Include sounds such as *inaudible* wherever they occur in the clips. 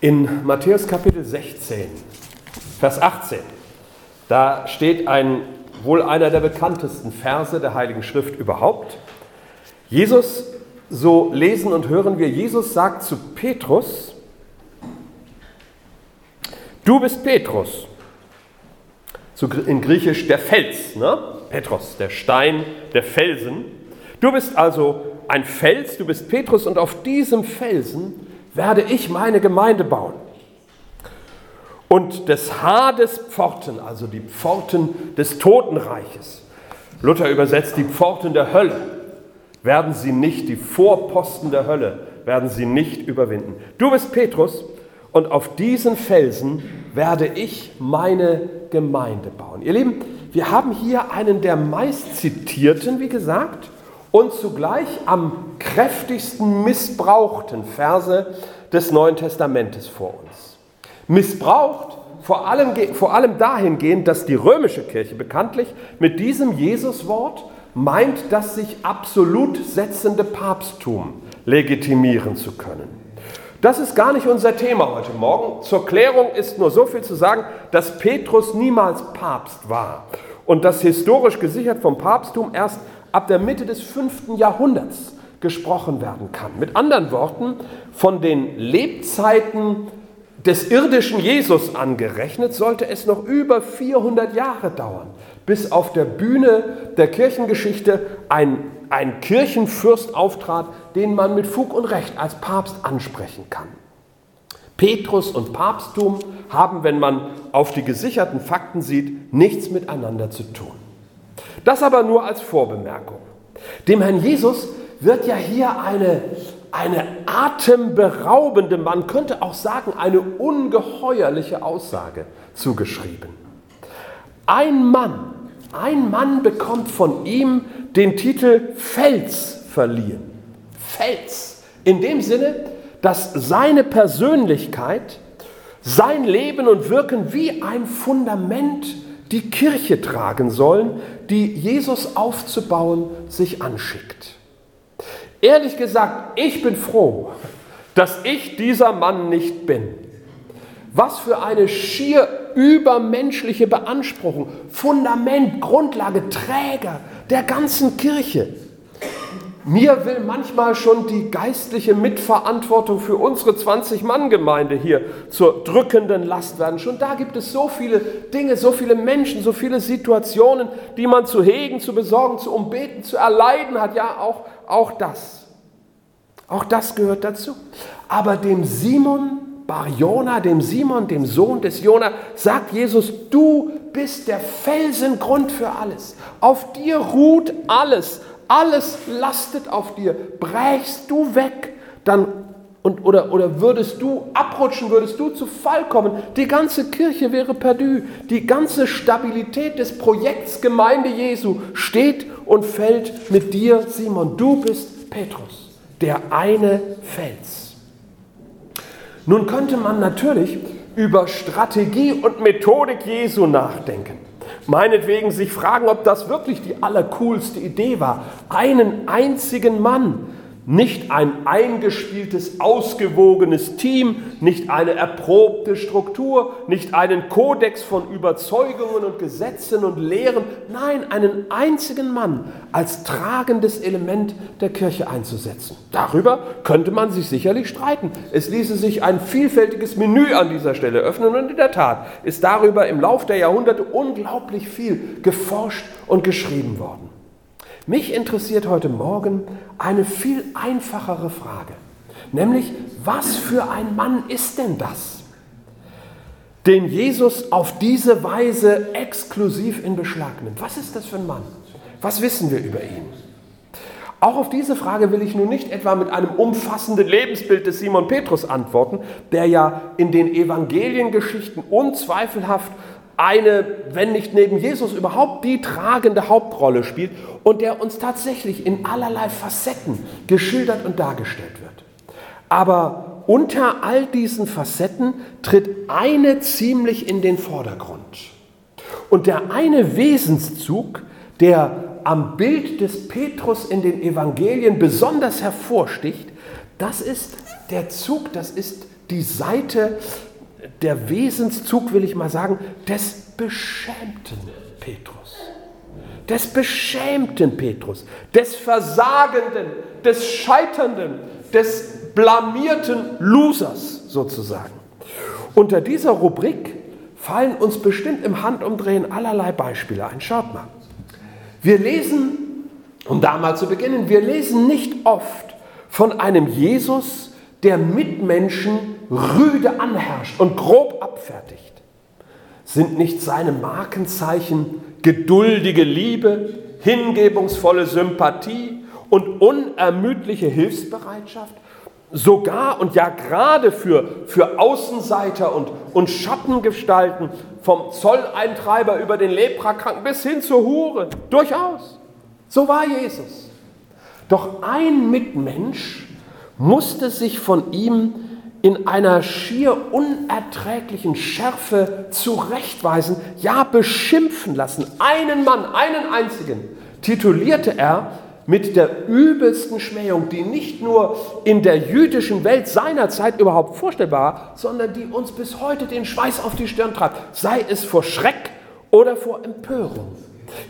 In Matthäus Kapitel 16, Vers 18, da steht ein, wohl einer der bekanntesten Verse der Heiligen Schrift überhaupt. Jesus, so lesen und hören wir, Jesus sagt zu Petrus, du bist Petrus, in Griechisch der Fels, ne? Petros, der Stein, der Felsen. Du bist also ein Fels, du bist Petrus und auf diesem Felsen werde ich meine Gemeinde bauen. Und des Hades Pforten, also die Pforten des Totenreiches, Luther übersetzt die Pforten der Hölle, werden sie nicht, die Vorposten der Hölle, werden sie nicht überwinden. Du bist Petrus und auf diesen Felsen werde ich meine Gemeinde bauen. Ihr Lieben, wir haben hier einen der meistzitierten, wie gesagt, und zugleich am kräftigsten missbrauchten Verse des Neuen Testamentes vor uns. Missbraucht vor allem, vor allem dahingehend, dass die römische Kirche bekanntlich mit diesem Jesuswort meint, das sich absolut setzende Papsttum legitimieren zu können. Das ist gar nicht unser Thema heute Morgen. Zur Klärung ist nur so viel zu sagen, dass Petrus niemals Papst war und das historisch gesichert vom Papsttum erst ab der Mitte des 5. Jahrhunderts gesprochen werden kann. Mit anderen Worten, von den Lebzeiten des irdischen Jesus angerechnet, sollte es noch über 400 Jahre dauern, bis auf der Bühne der Kirchengeschichte ein, ein Kirchenfürst auftrat, den man mit Fug und Recht als Papst ansprechen kann. Petrus und Papsttum haben, wenn man auf die gesicherten Fakten sieht, nichts miteinander zu tun. Das aber nur als Vorbemerkung. Dem Herrn Jesus wird ja hier eine, eine atemberaubende, man könnte auch sagen, eine ungeheuerliche Aussage zugeschrieben. Ein Mann, ein Mann bekommt von ihm den Titel Fels verliehen. Fels. In dem Sinne, dass seine Persönlichkeit, sein Leben und Wirken wie ein Fundament die Kirche tragen sollen, die Jesus aufzubauen sich anschickt. Ehrlich gesagt, ich bin froh, dass ich dieser Mann nicht bin. Was für eine schier übermenschliche Beanspruchung, Fundament, Grundlage, Träger der ganzen Kirche. Mir will manchmal schon die geistliche Mitverantwortung für unsere 20-Mann-Gemeinde hier zur drückenden Last werden. Schon da gibt es so viele Dinge, so viele Menschen, so viele Situationen, die man zu hegen, zu besorgen, zu umbeten, zu erleiden hat. Ja, auch, auch das. Auch das gehört dazu. Aber dem Simon Bar Jona, dem Simon, dem Sohn des Jona, sagt Jesus, du bist der Felsengrund für alles. Auf dir ruht alles. Alles lastet auf dir. Brächst du weg, dann und, oder, oder würdest du abrutschen, würdest du zu Fall kommen, die ganze Kirche wäre perdu. Die ganze Stabilität des Projekts Gemeinde Jesu steht und fällt mit dir, Simon. Du bist Petrus, der eine Fels. Nun könnte man natürlich über Strategie und Methodik Jesu nachdenken meinetwegen sich fragen, ob das wirklich die allercoolste Idee war, einen einzigen Mann nicht ein eingespieltes, ausgewogenes Team, nicht eine erprobte Struktur, nicht einen Kodex von Überzeugungen und Gesetzen und Lehren, nein, einen einzigen Mann als tragendes Element der Kirche einzusetzen. Darüber könnte man sich sicherlich streiten. Es ließe sich ein vielfältiges Menü an dieser Stelle öffnen und in der Tat ist darüber im Lauf der Jahrhunderte unglaublich viel geforscht und geschrieben worden. Mich interessiert heute Morgen eine viel einfachere Frage, nämlich was für ein Mann ist denn das, den Jesus auf diese Weise exklusiv in Beschlag nimmt? Was ist das für ein Mann? Was wissen wir über ihn? Auch auf diese Frage will ich nun nicht etwa mit einem umfassenden Lebensbild des Simon Petrus antworten, der ja in den Evangeliengeschichten unzweifelhaft eine, wenn nicht neben Jesus überhaupt die tragende Hauptrolle spielt und der uns tatsächlich in allerlei Facetten geschildert und dargestellt wird. Aber unter all diesen Facetten tritt eine ziemlich in den Vordergrund. Und der eine Wesenszug, der am Bild des Petrus in den Evangelien besonders hervorsticht, das ist der Zug, das ist die Seite, der Wesenszug, will ich mal sagen, des beschämten Petrus. Des beschämten Petrus, des Versagenden, des Scheiternden, des blamierten Losers sozusagen. Unter dieser Rubrik fallen uns bestimmt im Handumdrehen allerlei Beispiele ein. Schaut mal. Wir lesen, um da mal zu beginnen, wir lesen nicht oft von einem Jesus, der Mitmenschen rüde anherrscht und grob abfertigt. Sind nicht seine Markenzeichen geduldige Liebe, hingebungsvolle Sympathie und unermüdliche Hilfsbereitschaft? Sogar und ja gerade für, für Außenseiter und, und Schattengestalten, vom Zolleintreiber über den Leprakranken bis hin zur Hure. Durchaus. So war Jesus. Doch ein Mitmensch musste sich von ihm in einer schier unerträglichen Schärfe zurechtweisen, ja beschimpfen lassen. Einen Mann, einen einzigen, titulierte er mit der übelsten Schmähung, die nicht nur in der jüdischen Welt seiner Zeit überhaupt vorstellbar war, sondern die uns bis heute den Schweiß auf die Stirn treibt, sei es vor Schreck oder vor Empörung.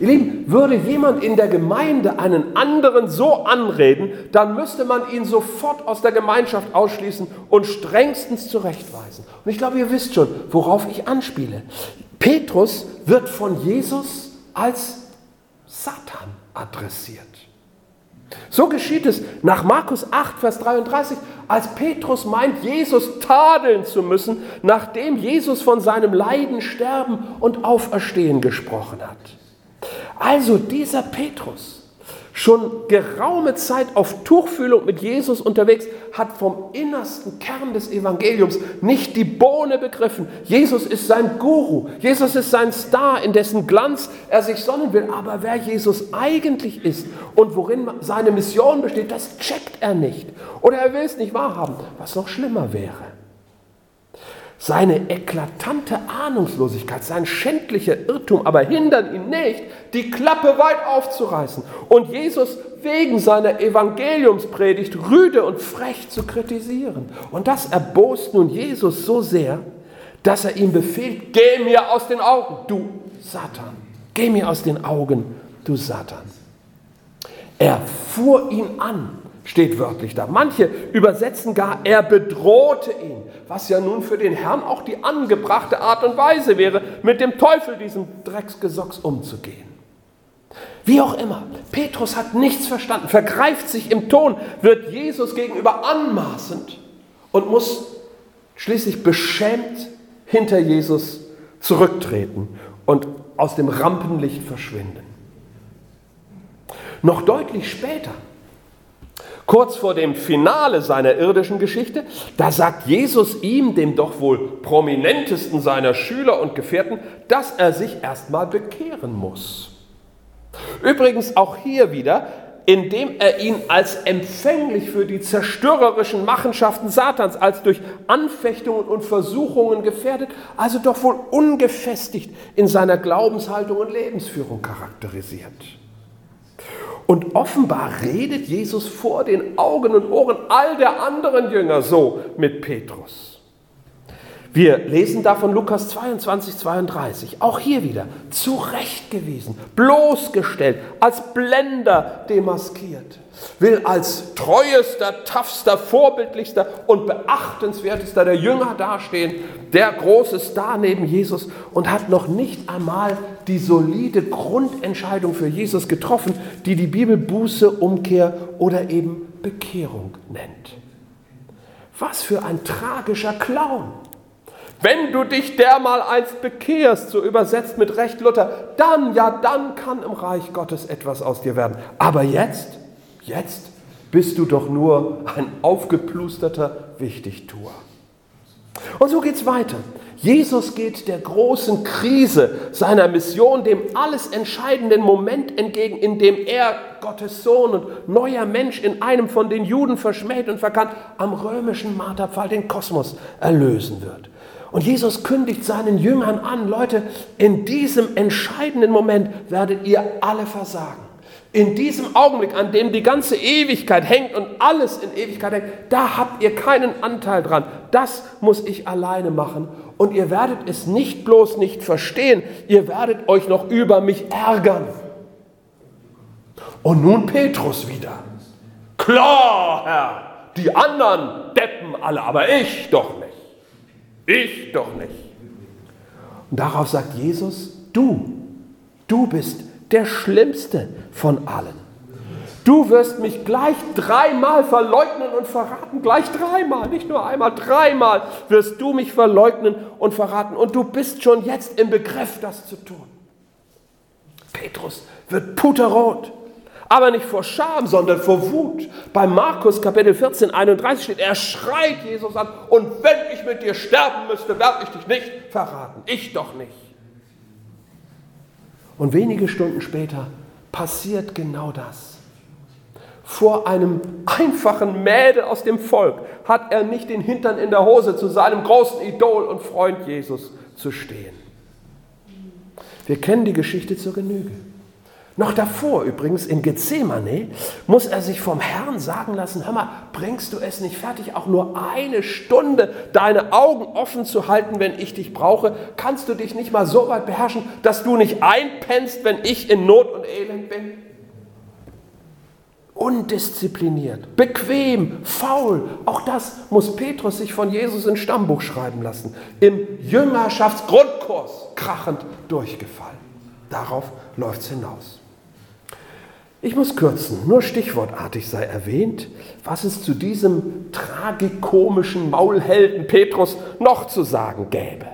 Ihr Lieben, würde jemand in der Gemeinde einen anderen so anreden, dann müsste man ihn sofort aus der Gemeinschaft ausschließen und strengstens zurechtweisen. Und ich glaube, ihr wisst schon, worauf ich anspiele. Petrus wird von Jesus als Satan adressiert. So geschieht es nach Markus 8, Vers 33, als Petrus meint, Jesus tadeln zu müssen, nachdem Jesus von seinem Leiden, Sterben und Auferstehen gesprochen hat. Also dieser Petrus, schon geraume Zeit auf Tuchfühlung mit Jesus unterwegs, hat vom innersten Kern des Evangeliums nicht die Bohne begriffen. Jesus ist sein Guru, Jesus ist sein Star, in dessen Glanz er sich sonnen will. Aber wer Jesus eigentlich ist und worin seine Mission besteht, das checkt er nicht. Oder er will es nicht wahrhaben, was noch schlimmer wäre. Seine eklatante Ahnungslosigkeit, sein schändlicher Irrtum aber hindern ihn nicht, die Klappe weit aufzureißen und Jesus wegen seiner Evangeliumspredigt rüde und frech zu kritisieren. Und das erbost nun Jesus so sehr, dass er ihm befiehlt, geh mir aus den Augen, du Satan, geh mir aus den Augen, du Satan. Er fuhr ihn an steht wörtlich da. Manche übersetzen gar, er bedrohte ihn, was ja nun für den Herrn auch die angebrachte Art und Weise wäre, mit dem Teufel, diesem Drecksgesocks, umzugehen. Wie auch immer, Petrus hat nichts verstanden, vergreift sich im Ton, wird Jesus gegenüber anmaßend und muss schließlich beschämt hinter Jesus zurücktreten und aus dem Rampenlicht verschwinden. Noch deutlich später Kurz vor dem Finale seiner irdischen Geschichte, da sagt Jesus ihm, dem doch wohl prominentesten seiner Schüler und Gefährten, dass er sich erstmal bekehren muss. Übrigens auch hier wieder, indem er ihn als empfänglich für die zerstörerischen Machenschaften Satans, als durch Anfechtungen und Versuchungen gefährdet, also doch wohl ungefestigt in seiner Glaubenshaltung und Lebensführung charakterisiert. Und offenbar redet Jesus vor den Augen und Ohren all der anderen Jünger so mit Petrus. Wir lesen da von Lukas 22, 32. Auch hier wieder zurechtgewiesen, bloßgestellt, als Blender demaskiert will als treuester, toughster, vorbildlichster und beachtenswertester der Jünger dastehen, der große Star neben Jesus und hat noch nicht einmal die solide Grundentscheidung für Jesus getroffen, die die Bibel Buße, Umkehr oder eben Bekehrung nennt. Was für ein tragischer Clown! Wenn du dich dermal einst bekehrst, so übersetzt mit Recht Luther, dann, ja, dann kann im Reich Gottes etwas aus dir werden. Aber jetzt? Jetzt bist du doch nur ein aufgeplusterter Wichtigtuer. Und so geht es weiter. Jesus geht der großen Krise seiner Mission, dem alles entscheidenden Moment entgegen, in dem er, Gottes Sohn und neuer Mensch, in einem von den Juden verschmäht und verkannt, am römischen Marterpfahl den Kosmos erlösen wird. Und Jesus kündigt seinen Jüngern an, Leute, in diesem entscheidenden Moment werdet ihr alle versagen In diesem Augenblick, an dem die ganze Ewigkeit hängt und alles in Ewigkeit hängt, da habt ihr keinen Anteil dran. Das muss ich alleine machen. Und ihr werdet es nicht bloß nicht verstehen, ihr werdet euch noch über mich ärgern. Und nun Petrus wieder. Klar, Herr, die anderen deppen alle, aber ich doch nicht. Ich doch nicht. Und darauf sagt Jesus, du, du bist der Schlimmste von allen. Du wirst mich gleich dreimal verleugnen und verraten. Gleich dreimal, nicht nur einmal, dreimal wirst du mich verleugnen und verraten. Und du bist schon jetzt im Begriff, das zu tun. Petrus wird puterrot. Aber nicht vor Scham, sondern vor Wut. Bei Markus Kapitel 14, 31 steht, er schreit Jesus an, und wenn ich mit dir sterben müsste, werde ich dich nicht verraten. Ich doch nicht. Und wenige Stunden später passiert genau das. Vor einem einfachen Mädel aus dem Volk hat er nicht den Hintern in der Hose zu seinem großen Idol und Freund Jesus zu stehen. Wir kennen die Geschichte zur Genüge. Noch davor übrigens in Gethsemane muss er sich vom Herrn sagen lassen, hör mal, bringst du es nicht fertig, auch nur eine Stunde deine Augen offen zu halten, wenn ich dich brauche? Kannst du dich nicht mal so weit beherrschen, dass du nicht einpennst, wenn ich in Not und Elend bin? Undiszipliniert, bequem, faul. Auch das muss Petrus sich von Jesus ins Stammbuch schreiben lassen. Im Jüngerschaftsgrundkurs krachend durchgefallen. Darauf läuft es hinaus. Ich muss kürzen, nur stichwortartig sei erwähnt, was es zu diesem tragikomischen Maulhelden Petrus noch zu sagen gäbe.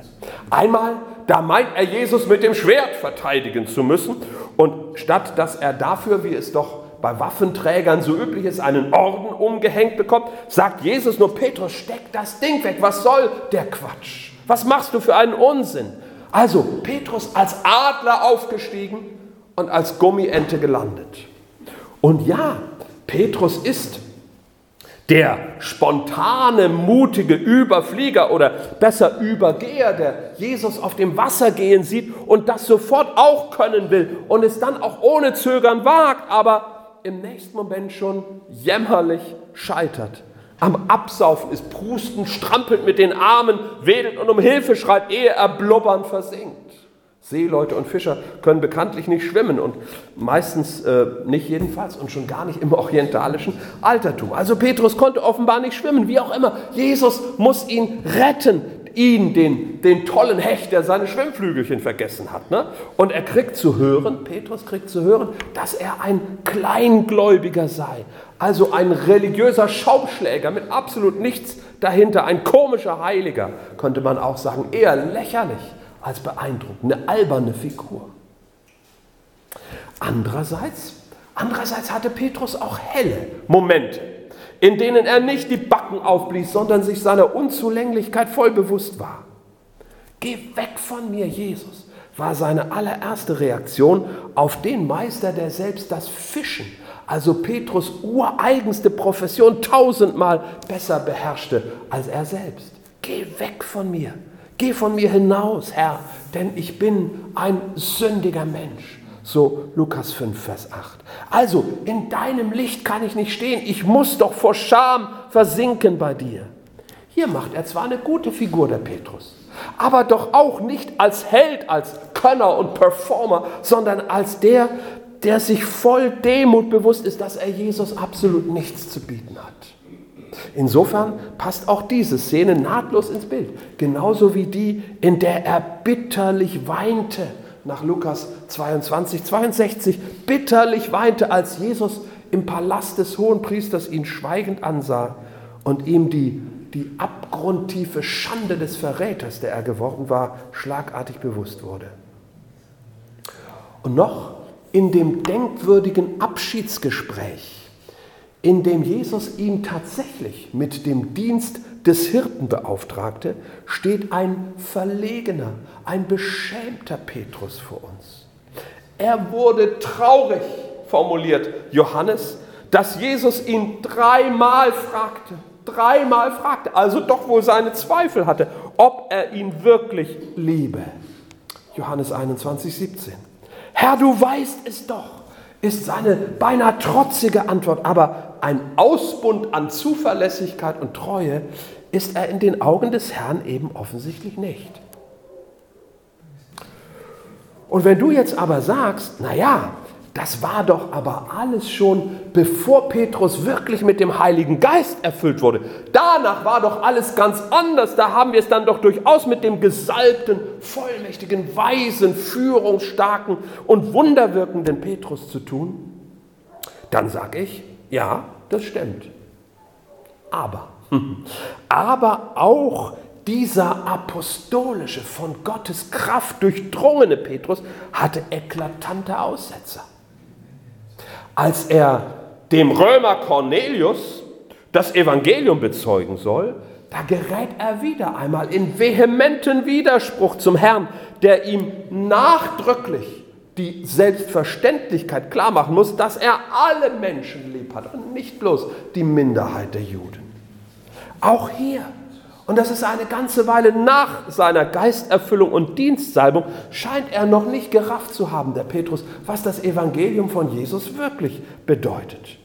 Einmal, da meint er Jesus mit dem Schwert verteidigen zu müssen und statt dass er dafür, wie es doch bei Waffenträgern so üblich ist, einen Orden umgehängt bekommt, sagt Jesus nur, Petrus, steck das Ding weg, was soll der Quatsch? Was machst du für einen Unsinn? Also Petrus als Adler aufgestiegen und als Gummiente gelandet. Und ja, Petrus ist der spontane, mutige Überflieger oder besser Übergeher, der Jesus auf dem Wasser gehen sieht und das sofort auch können will und es dann auch ohne Zögern wagt, aber im nächsten Moment schon jämmerlich scheitert. Am Absaufen ist, prustend, strampelt mit den Armen, wedelt und um Hilfe schreit, ehe er blubbernd versinkt. Seeleute und Fischer können bekanntlich nicht schwimmen und meistens äh, nicht jedenfalls und schon gar nicht im orientalischen Altertum. Also Petrus konnte offenbar nicht schwimmen, wie auch immer. Jesus muss ihn retten, ihn, den, den tollen Hecht, der seine Schwimmflügelchen vergessen hat. Ne? Und er kriegt zu hören, Petrus kriegt zu hören, dass er ein Kleingläubiger sei. Also ein religiöser Schaumschläger mit absolut nichts dahinter, ein komischer Heiliger, könnte man auch sagen, eher lächerlich als beeindruckend, eine alberne Figur. Andererseits, andererseits hatte Petrus auch helle Momente, in denen er nicht die Backen aufblies, sondern sich seiner Unzulänglichkeit voll bewusst war. Geh weg von mir, Jesus, war seine allererste Reaktion auf den Meister, der selbst das Fischen, also Petrus ureigenste Profession, tausendmal besser beherrschte als er selbst. Geh weg von mir, Geh von mir hinaus, Herr, denn ich bin ein sündiger Mensch. So Lukas 5, Vers 8. Also, in deinem Licht kann ich nicht stehen. Ich muss doch vor Scham versinken bei dir. Hier macht er zwar eine gute Figur, der Petrus, aber doch auch nicht als Held, als Könner und Performer, sondern als der, der sich voll Demut bewusst ist, dass er Jesus absolut nichts zu bieten hat. Insofern passt auch diese Szene nahtlos ins Bild, genauso wie die, in der er bitterlich weinte, nach Lukas 22, 62, bitterlich weinte, als Jesus im Palast des Hohenpriesters ihn schweigend ansah und ihm die, die abgrundtiefe Schande des Verräters, der er geworden war, schlagartig bewusst wurde. Und noch in dem denkwürdigen Abschiedsgespräch in dem Jesus ihn tatsächlich mit dem Dienst des Hirten beauftragte, steht ein verlegener, ein beschämter Petrus vor uns. Er wurde traurig, formuliert Johannes, dass Jesus ihn dreimal fragte, dreimal fragte, also doch wohl seine Zweifel hatte, ob er ihn wirklich liebe. Johannes 21, 17. Herr, du weißt es doch ist seine beinahe trotzige Antwort, aber ein Ausbund an Zuverlässigkeit und Treue ist er in den Augen des Herrn eben offensichtlich nicht. Und wenn du jetzt aber sagst, naja, das war doch aber alles schon, bevor Petrus wirklich mit dem Heiligen Geist erfüllt wurde. Danach war doch alles ganz anders. Da haben wir es dann doch durchaus mit dem gesalbten, vollmächtigen, weisen, führungsstarken und wunderwirkenden Petrus zu tun. Dann sage ich, ja, das stimmt. Aber, *laughs* aber auch dieser apostolische, von Gottes Kraft durchdrungene Petrus hatte eklatante Aussetzer als er dem Römer Cornelius das Evangelium bezeugen soll, da gerät er wieder einmal in vehementen Widerspruch zum Herrn, der ihm nachdrücklich die Selbstverständlichkeit klarmachen muss, dass er alle Menschen lieb hat und nicht bloß die Minderheit der Juden. Auch hier und das ist eine ganze Weile nach seiner Geisterfüllung und Dienstsalbung, scheint er noch nicht gerafft zu haben, der Petrus, was das Evangelium von Jesus wirklich bedeutet.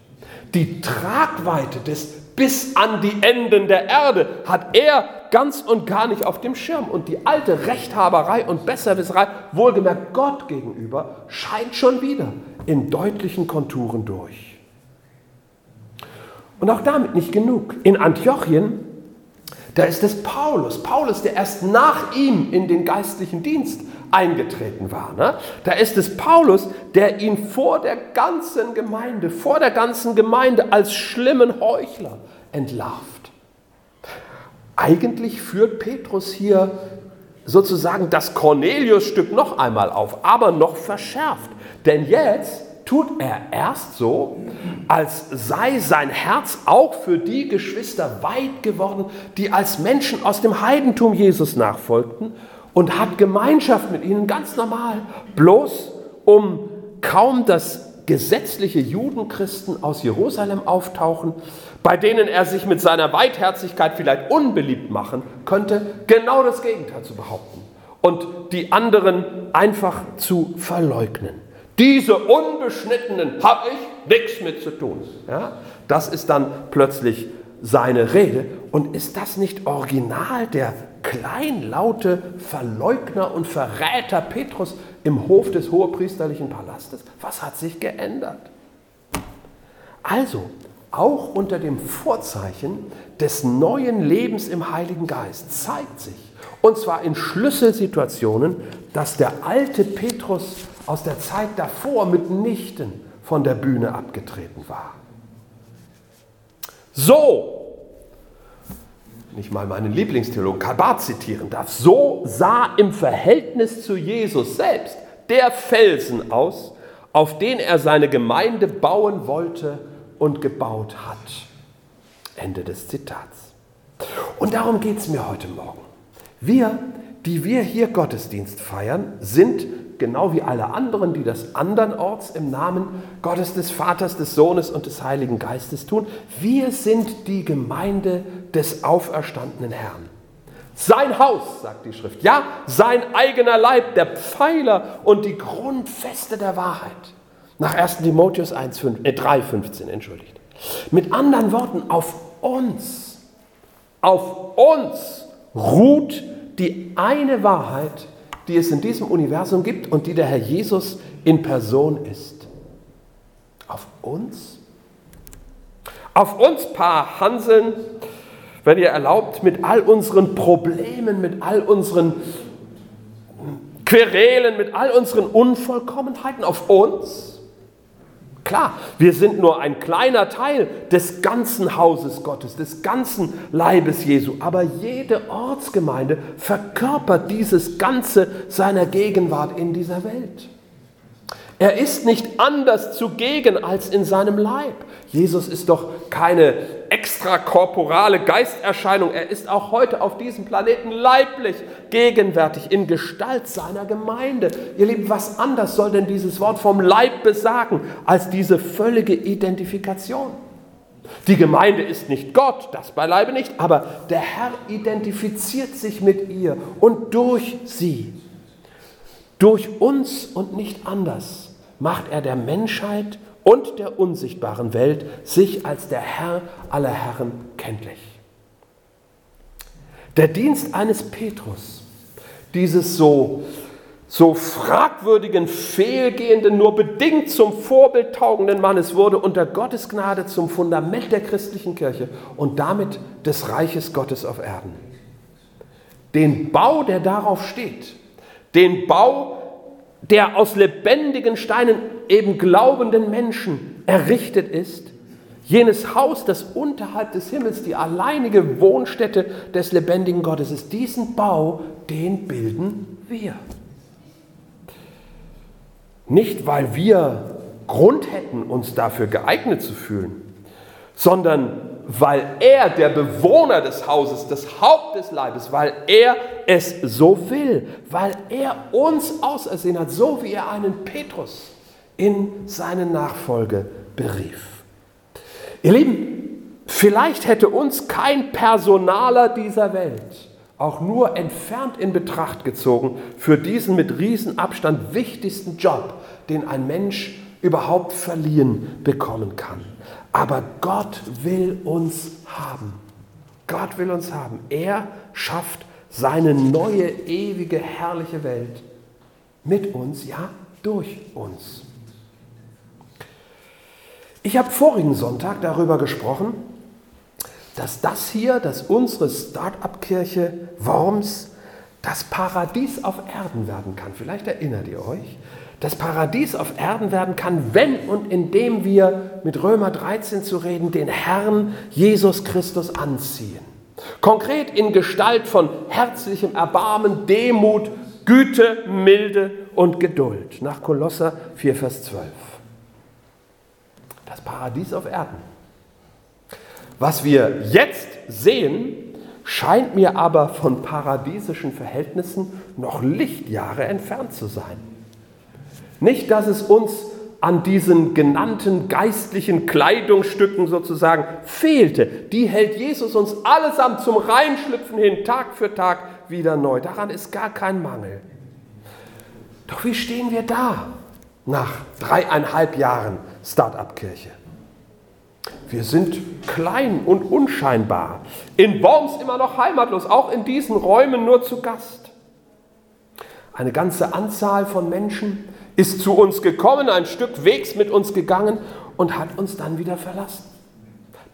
Die Tragweite des bis an die Enden der Erde hat er ganz und gar nicht auf dem Schirm. Und die alte Rechthaberei und Besserwisserei, wohlgemerkt Gott gegenüber, scheint schon wieder in deutlichen Konturen durch. Und auch damit nicht genug. In Antiochien da ist es Paulus. Paulus, der erst nach ihm in den geistlichen Dienst eingetreten war. Ne? Da ist es Paulus, der ihn vor der ganzen Gemeinde, vor der ganzen Gemeinde als schlimmen Heuchler entlarvt. Eigentlich führt Petrus hier sozusagen das Cornelius-Stück noch einmal auf, aber noch verschärft. Denn jetzt tut er erst so, als sei sein Herz auch für die Geschwister weit geworden, die als Menschen aus dem Heidentum Jesus nachfolgten und hat Gemeinschaft mit ihnen ganz normal, bloß um kaum das gesetzliche Judenchristen aus Jerusalem auftauchen, bei denen er sich mit seiner Weitherzigkeit vielleicht unbeliebt machen könnte, genau das Gegenteil zu behaupten und die anderen einfach zu verleugnen. Diese Unbeschnittenen habe ich nichts mit zu tun. Ja? Das ist dann plötzlich seine Rede. Und ist das nicht original der kleinlaute Verleugner und Verräter Petrus im Hof des hohepriesterlichen Palastes? Was hat sich geändert? Also, auch unter dem Vorzeichen des neuen Lebens im Heiligen Geist zeigt sich, und zwar in Schlüsselsituationen, dass der alte Petrus aus der Zeit davor mitnichten von der Bühne abgetreten war. So, ich mal meinen Lieblingstheologen Kabat zitieren darf, so sah im Verhältnis zu Jesus selbst der Felsen aus, auf den er seine Gemeinde bauen wollte und gebaut hat. Ende des Zitats. Und darum geht es mir heute Morgen. Wir, die wir hier Gottesdienst feiern, sind genau wie alle anderen, die das andernorts im Namen Gottes des Vaters, des Sohnes und des Heiligen Geistes tun. Wir sind die Gemeinde des auferstandenen Herrn. Sein Haus, sagt die Schrift, ja, sein eigener Leib, der Pfeiler und die Grundfeste der Wahrheit. Nach 1 Timotheus 1, 5, äh, 3, 15, entschuldigt. Mit anderen Worten, auf uns, auf uns ruht die eine Wahrheit, die es in diesem Universum gibt und die der Herr Jesus in Person ist. Auf uns? Auf uns Paar Hanseln, wenn ihr erlaubt, mit all unseren Problemen, mit all unseren Querelen, mit all unseren Unvollkommenheiten, auf uns? Klar, wir sind nur ein kleiner Teil des ganzen Hauses Gottes, des ganzen Leibes Jesu, aber jede Ortsgemeinde verkörpert dieses Ganze seiner Gegenwart in dieser Welt. Er ist nicht anders zugegen als in seinem Leib. Jesus ist doch keine extrakorporale Geisterscheinung. Er ist auch heute auf diesem Planeten leiblich gegenwärtig in Gestalt seiner Gemeinde. Ihr Lieben, was anders soll denn dieses Wort vom Leib besagen als diese völlige Identifikation? Die Gemeinde ist nicht Gott, das beileibe nicht, aber der Herr identifiziert sich mit ihr und durch sie, durch uns und nicht anders macht er der Menschheit und der unsichtbaren Welt sich als der Herr aller Herren kenntlich. Der Dienst eines Petrus, dieses so, so fragwürdigen, fehlgehenden, nur bedingt zum Vorbild taugenden Mannes, wurde unter Gottes Gnade zum Fundament der christlichen Kirche und damit des Reiches Gottes auf Erden. Den Bau, der darauf steht, den Bau, der aus lebendigen Steinen eben glaubenden Menschen errichtet ist, jenes Haus, das unterhalb des Himmels die alleinige Wohnstätte des lebendigen Gottes ist, diesen Bau, den bilden wir. Nicht, weil wir Grund hätten, uns dafür geeignet zu fühlen, sondern weil er, der Bewohner des Hauses, das Haupt des Leibes, weil er es so will, weil er uns ausersehen hat, so wie er einen Petrus in seine Nachfolge berief. Ihr Lieben, vielleicht hätte uns kein Personaler dieser Welt auch nur entfernt in Betracht gezogen für diesen mit Riesenabstand wichtigsten Job, den ein Mensch überhaupt verliehen bekommen kann. Aber Gott will uns haben. Gott will uns haben. Er schafft seine neue, ewige, herrliche Welt mit uns, ja, durch uns. Ich habe vorigen Sonntag darüber gesprochen, dass das hier, dass unsere Start-up-Kirche Worms das Paradies auf Erden werden kann. Vielleicht erinnert ihr euch das Paradies auf Erden werden kann, wenn und indem wir mit Römer 13 zu reden, den Herrn Jesus Christus anziehen. Konkret in Gestalt von herzlichem Erbarmen, Demut, Güte, Milde und Geduld. Nach Kolosser 4, Vers 12. Das Paradies auf Erden. Was wir jetzt sehen, scheint mir aber von paradiesischen Verhältnissen noch Lichtjahre entfernt zu sein. Nicht, dass es uns an diesen genannten geistlichen Kleidungsstücken sozusagen fehlte. Die hält Jesus uns allesamt zum Reinschlüpfen hin, Tag für Tag wieder neu. Daran ist gar kein Mangel. Doch wie stehen wir da nach dreieinhalb Jahren Start-up-Kirche? Wir sind klein und unscheinbar. In Worms immer noch heimatlos, auch in diesen Räumen nur zu Gast. Eine ganze Anzahl von Menschen, ist zu uns gekommen, ein Stück Wegs mit uns gegangen und hat uns dann wieder verlassen.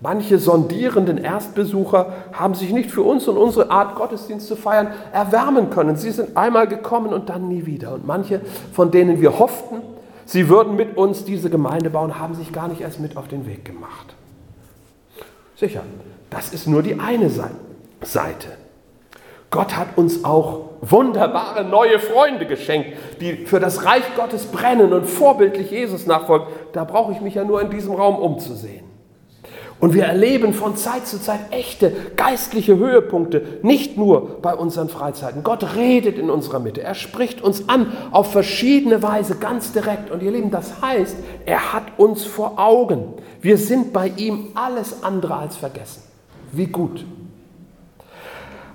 Manche sondierenden Erstbesucher haben sich nicht für uns und unsere Art Gottesdienst zu feiern erwärmen können. Sie sind einmal gekommen und dann nie wieder. Und manche, von denen wir hofften, sie würden mit uns diese Gemeinde bauen, haben sich gar nicht erst mit auf den Weg gemacht. Sicher, das ist nur die eine Seite. Gott hat uns auch wunderbare neue Freunde geschenkt, die für das Reich Gottes brennen und vorbildlich Jesus nachfolgen. Da brauche ich mich ja nur in diesem Raum umzusehen. Und wir erleben von Zeit zu Zeit echte geistliche Höhepunkte, nicht nur bei unseren Freizeiten. Gott redet in unserer Mitte. Er spricht uns an auf verschiedene Weise, ganz direkt. Und ihr Lieben, das heißt, er hat uns vor Augen. Wir sind bei ihm alles andere als vergessen. Wie gut.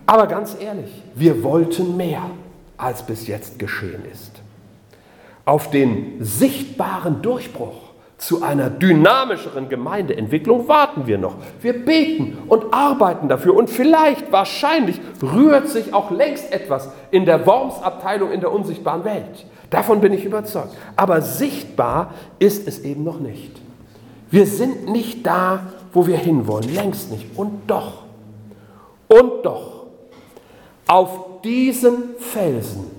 Aber ganz ehrlich, wir wollten mehr, als bis jetzt geschehen ist. Auf den sichtbaren Durchbruch zu einer dynamischeren Gemeindeentwicklung warten wir noch. Wir beten und arbeiten dafür und vielleicht, wahrscheinlich, rührt sich auch längst etwas in der Wormsabteilung in der unsichtbaren Welt. Davon bin ich überzeugt. Aber sichtbar ist es eben noch nicht. Wir sind nicht da, wo wir hinwollen, längst nicht. Und doch, und doch auf diesen Felsen,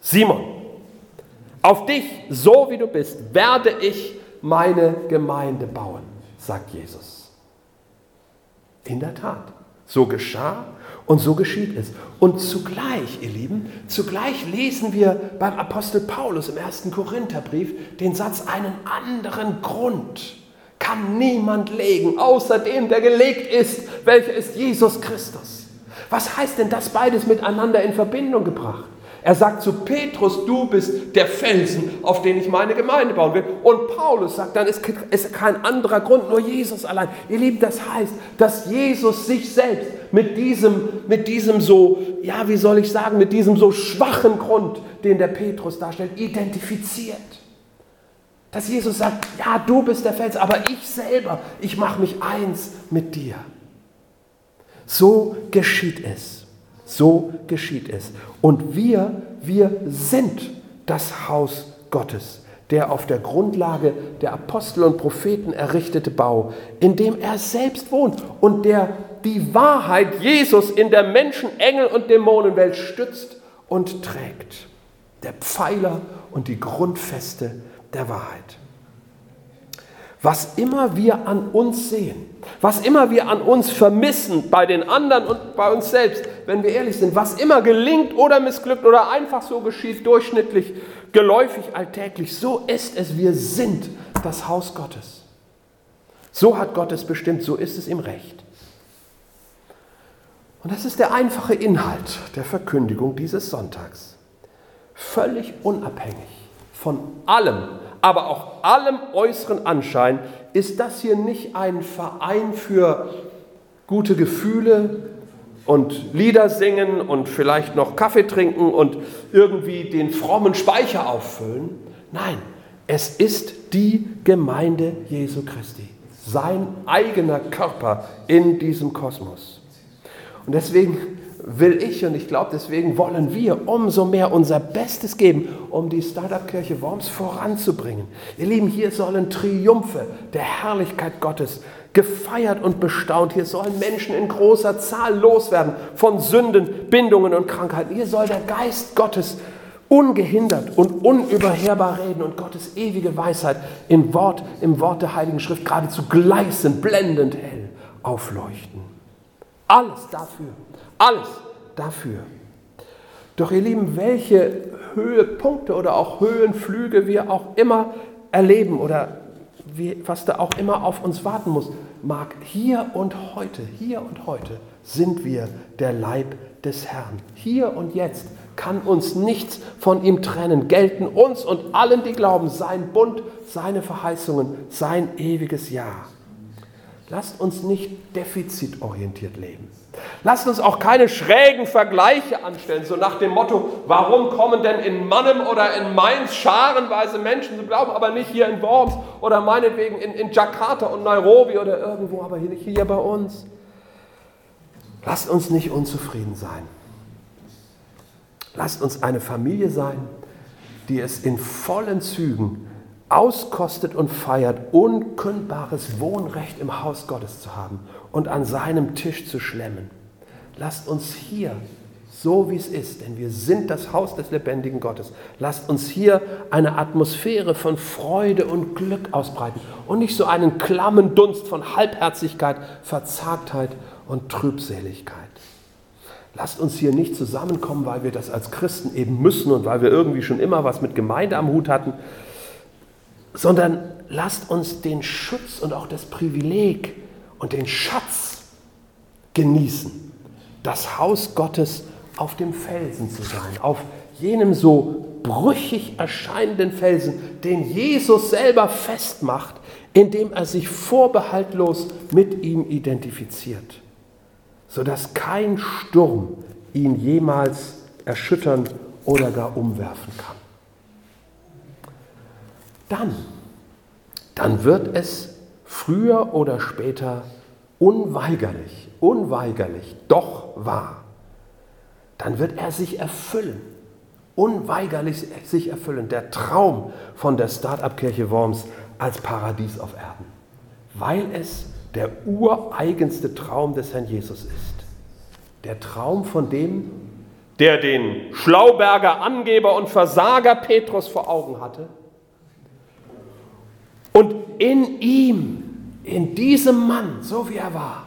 Simon, auf dich, so wie du bist, werde ich meine Gemeinde bauen, sagt Jesus. In der Tat, so geschah und so geschieht es. Und zugleich, ihr Lieben, zugleich lesen wir beim Apostel Paulus im ersten Korintherbrief den Satz, einen anderen Grund kann niemand legen, außer dem, der gelegt ist, welcher ist Jesus Christus. Was heißt denn das beides miteinander in Verbindung gebracht? Er sagt zu Petrus, du bist der Felsen, auf den ich meine Gemeinde bauen will. Und Paulus sagt dann, es ist kein anderer Grund, nur Jesus allein. Ihr Lieben, das heißt, dass Jesus sich selbst mit diesem, mit diesem so, ja, wie soll ich sagen, mit diesem so schwachen Grund, den der Petrus darstellt, identifiziert. Dass Jesus sagt, ja, du bist der Fels, aber ich selber, ich mache mich eins mit dir. So geschieht es. So geschieht es. Und wir, wir sind das Haus Gottes, der auf der Grundlage der Apostel und Propheten errichtete Bau, in dem er selbst wohnt und der die Wahrheit Jesus in der Menschen-, Engel- und Dämonenwelt stützt und trägt. Der Pfeiler und die Grundfeste der Wahrheit. Was immer wir an uns sehen, was immer wir an uns vermissen bei den anderen und bei uns selbst, wenn wir ehrlich sind, was immer gelingt oder missglückt oder einfach so geschieht, durchschnittlich, geläufig, alltäglich, so ist es. Wir sind das Haus Gottes. So hat Gott es bestimmt, so ist es ihm recht. Und das ist der einfache Inhalt der Verkündigung dieses Sonntags. Völlig unabhängig von allem, aber auch allem äußeren Anschein ist das hier nicht ein Verein für gute Gefühle und Lieder singen und vielleicht noch Kaffee trinken und irgendwie den frommen Speicher auffüllen. Nein, es ist die Gemeinde Jesu Christi, sein eigener Körper in diesem Kosmos. Und deswegen will ich und ich glaube, deswegen wollen wir umso mehr unser Bestes geben, um die Startup-Kirche Worms voranzubringen. Ihr Lieben, hier sollen Triumphe der Herrlichkeit Gottes gefeiert und bestaunt. Hier sollen Menschen in großer Zahl loswerden von Sünden, Bindungen und Krankheiten. Hier soll der Geist Gottes ungehindert und unüberhörbar reden und Gottes ewige Weisheit im Wort, im Wort der Heiligen Schrift geradezu gleißend, blendend hell aufleuchten. Alles dafür alles dafür. Doch ihr Lieben, welche Höhepunkte oder auch Höhenflüge wir auch immer erleben oder was da auch immer auf uns warten muss, mag hier und heute, hier und heute sind wir der Leib des Herrn. Hier und jetzt kann uns nichts von ihm trennen. Gelten uns und allen, die glauben, sein Bund, seine Verheißungen, sein ewiges Ja. Lasst uns nicht defizitorientiert leben. Lasst uns auch keine schrägen Vergleiche anstellen, so nach dem Motto, warum kommen denn in Mannem oder in Mainz scharenweise Menschen zu glauben, aber nicht hier in Worms oder meinetwegen in, in Jakarta und Nairobi oder irgendwo, aber hier nicht hier bei uns. Lasst uns nicht unzufrieden sein. Lasst uns eine Familie sein, die es in vollen Zügen auskostet und feiert, unkündbares Wohnrecht im Haus Gottes zu haben und an seinem Tisch zu schlemmen. Lasst uns hier, so wie es ist, denn wir sind das Haus des lebendigen Gottes, lasst uns hier eine Atmosphäre von Freude und Glück ausbreiten und nicht so einen klammen Dunst von Halbherzigkeit, Verzagtheit und Trübseligkeit. Lasst uns hier nicht zusammenkommen, weil wir das als Christen eben müssen und weil wir irgendwie schon immer was mit Gemeinde am Hut hatten, sondern lasst uns den Schutz und auch das Privileg und den Schatz genießen, das Haus Gottes auf dem Felsen zu sein, auf jenem so brüchig erscheinenden Felsen, den Jesus selber festmacht, indem er sich vorbehaltlos mit ihm identifiziert, sodass kein Sturm ihn jemals erschüttern oder gar umwerfen kann dann, dann wird es früher oder später unweigerlich, unweigerlich doch wahr. Dann wird er sich erfüllen, unweigerlich sich erfüllen, der Traum von der Start-up-Kirche Worms als Paradies auf Erden, weil es der ureigenste Traum des Herrn Jesus ist. Der Traum von dem, der den Schlauberger Angeber und Versager Petrus vor Augen hatte in ihm, in diesem Mann, so wie er war,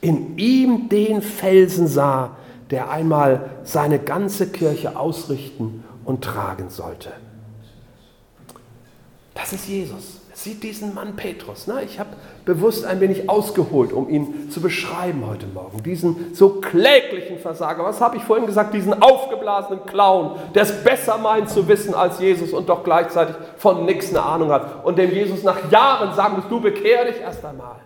in ihm den Felsen sah, der einmal seine ganze Kirche ausrichten und tragen sollte. Das ist Jesus sieht diesen Mann Petrus. Ne? Ich habe bewusst ein wenig ausgeholt, um ihn zu beschreiben heute Morgen. Diesen so kläglichen Versager. Was habe ich vorhin gesagt? Diesen aufgeblasenen Clown, der es besser meint zu wissen als Jesus und doch gleichzeitig von nichts eine Ahnung hat. Und dem Jesus nach Jahren sagen muss, du bekehr dich erst einmal.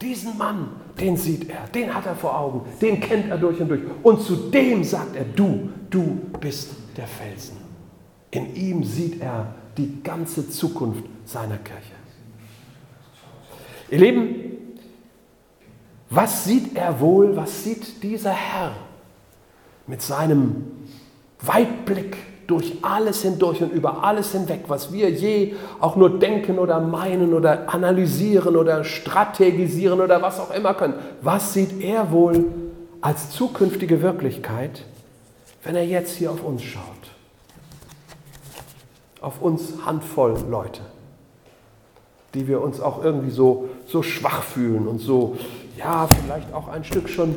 Diesen Mann, den sieht er, den hat er vor Augen, den kennt er durch und durch. Und zu dem sagt er, du, du bist der Felsen. In ihm sieht er die ganze Zukunft seiner Kirche. Ihr Lieben, was sieht er wohl, was sieht dieser Herr mit seinem Weitblick durch alles hindurch und über alles hinweg, was wir je auch nur denken oder meinen oder analysieren oder strategisieren oder was auch immer können. Was sieht er wohl als zukünftige Wirklichkeit, wenn er jetzt hier auf uns schaut? Auf uns Handvoll Leute, die wir uns auch irgendwie so, so schwach fühlen und so, ja, vielleicht auch ein Stück schon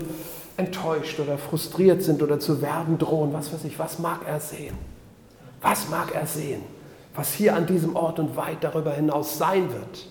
enttäuscht oder frustriert sind oder zu werden drohen, was weiß ich, was mag er sehen? Was mag er sehen, was hier an diesem Ort und weit darüber hinaus sein wird,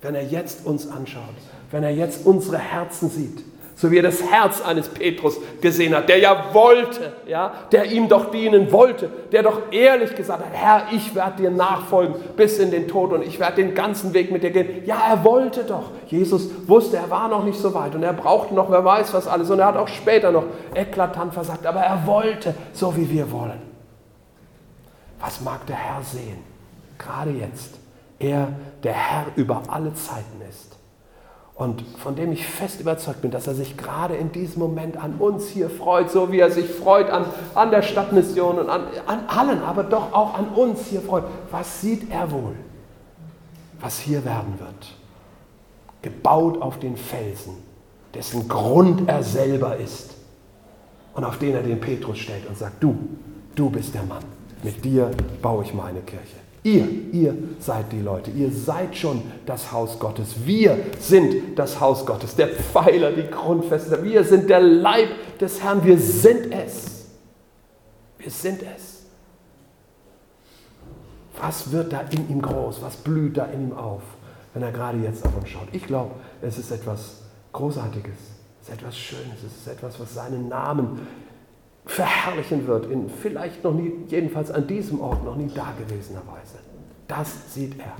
wenn er jetzt uns anschaut, wenn er jetzt unsere Herzen sieht, so wie er das Herz eines Petrus gesehen hat, der ja wollte, ja, der ihm doch dienen wollte, der doch ehrlich gesagt hat, Herr, ich werde dir nachfolgen bis in den Tod und ich werde den ganzen Weg mit dir gehen. Ja, er wollte doch. Jesus wusste, er war noch nicht so weit und er brauchte noch, wer weiß was alles und er hat auch später noch eklatant versagt, aber er wollte, so wie wir wollen. Was mag der Herr sehen? Gerade jetzt. Er, der Herr über alle Zeiten ist. Und von dem ich fest überzeugt bin, dass er sich gerade in diesem Moment an uns hier freut, so wie er sich freut an, an der Stadtmission und an, an allen, aber doch auch an uns hier freut. Was sieht er wohl, was hier werden wird? Gebaut auf den Felsen, dessen Grund er selber ist und auf den er den Petrus stellt und sagt, du, du bist der Mann. Mit dir baue ich meine Kirche. Ihr, ihr seid die Leute, ihr seid schon das Haus Gottes. Wir sind das Haus Gottes, der Pfeiler, die Grundfeste. Wir sind der Leib des Herrn, wir sind es. Wir sind es. Was wird da in ihm groß? Was blüht da in ihm auf, wenn er gerade jetzt auf uns schaut? Ich glaube, es ist etwas Großartiges, es ist etwas Schönes, es ist etwas, was seinen Namen verherrlichen wird, in vielleicht noch nie, jedenfalls an diesem Ort noch nie dagewesener Weise. Das sieht er.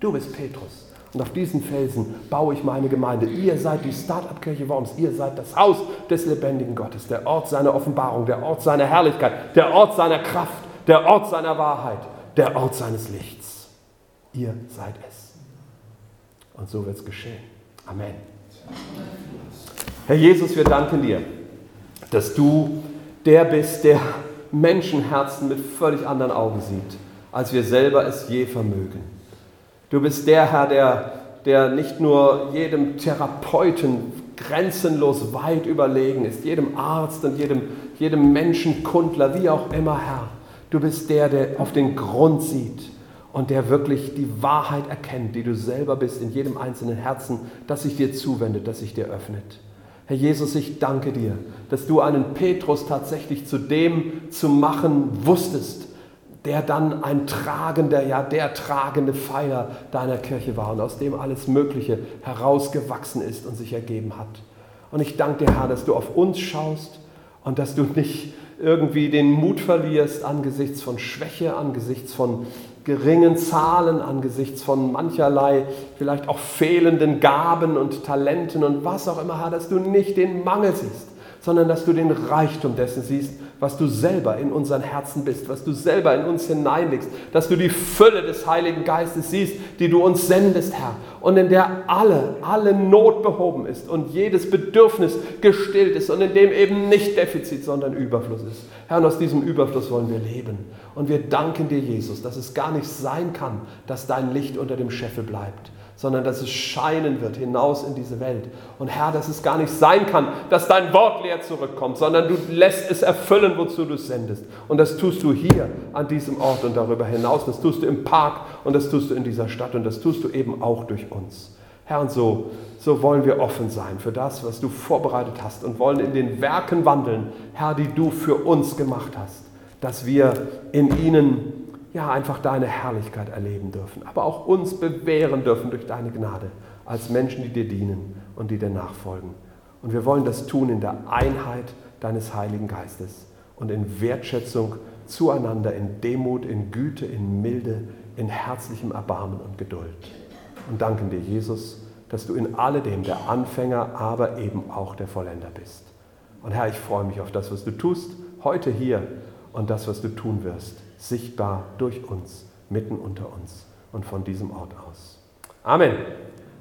Du bist Petrus. Und auf diesen Felsen baue ich meine Gemeinde. Ihr seid die Start-up-Kirche Worms. Ihr seid das Haus des lebendigen Gottes, der Ort seiner Offenbarung, der Ort seiner Herrlichkeit, der Ort seiner Kraft, der Ort seiner Wahrheit, der Ort seines Lichts. Ihr seid es. Und so wird es geschehen. Amen. Herr Jesus, wir danken dir, dass du der bist, der Menschenherzen mit völlig anderen Augen sieht, als wir selber es je vermögen. Du bist der Herr, der, der nicht nur jedem Therapeuten grenzenlos weit überlegen ist, jedem Arzt und jedem, jedem Menschenkundler, wie auch immer, Herr. Du bist der, der auf den Grund sieht und der wirklich die Wahrheit erkennt, die du selber bist in jedem einzelnen Herzen, das sich dir zuwendet, das sich dir öffnet. Herr Jesus, ich danke dir, dass du einen Petrus tatsächlich zu dem zu machen wusstest, der dann ein tragender, ja der tragende Pfeiler deiner Kirche war und aus dem alles Mögliche herausgewachsen ist und sich ergeben hat. Und ich danke dir, Herr, dass du auf uns schaust und dass du nicht irgendwie den Mut verlierst angesichts von Schwäche, angesichts von geringen Zahlen, angesichts von mancherlei vielleicht auch fehlenden Gaben und Talenten und was auch immer, Herr, dass du nicht den Mangel siehst, sondern dass du den Reichtum dessen siehst, was du selber in unseren Herzen bist, was du selber in uns hineinlegst, dass du die Fülle des Heiligen Geistes siehst, die du uns sendest, Herr, und in der alle, alle Not behoben ist und jedes Bedürfnis gestillt ist und in dem eben nicht Defizit, sondern Überfluss ist. Herr, und aus diesem Überfluss wollen wir leben. Und wir danken dir, Jesus, dass es gar nicht sein kann, dass dein Licht unter dem Scheffel bleibt sondern dass es scheinen wird hinaus in diese Welt. Und Herr, dass es gar nicht sein kann, dass dein Wort leer zurückkommt, sondern du lässt es erfüllen, wozu du es sendest. Und das tust du hier an diesem Ort und darüber hinaus. Das tust du im Park und das tust du in dieser Stadt und das tust du eben auch durch uns. Herr, und so, so wollen wir offen sein für das, was du vorbereitet hast und wollen in den Werken wandeln, Herr, die du für uns gemacht hast, dass wir in ihnen ja einfach deine Herrlichkeit erleben dürfen, aber auch uns bewähren dürfen durch deine Gnade als Menschen, die dir dienen und die dir nachfolgen. Und wir wollen das tun in der Einheit deines Heiligen Geistes und in Wertschätzung zueinander, in Demut, in Güte, in Milde, in herzlichem Erbarmen und Geduld. Und danken dir, Jesus, dass du in alledem der Anfänger, aber eben auch der Vollender bist. Und Herr, ich freue mich auf das, was du tust, heute hier und das, was du tun wirst sichtbar durch uns mitten unter uns und von diesem Ort aus. Amen.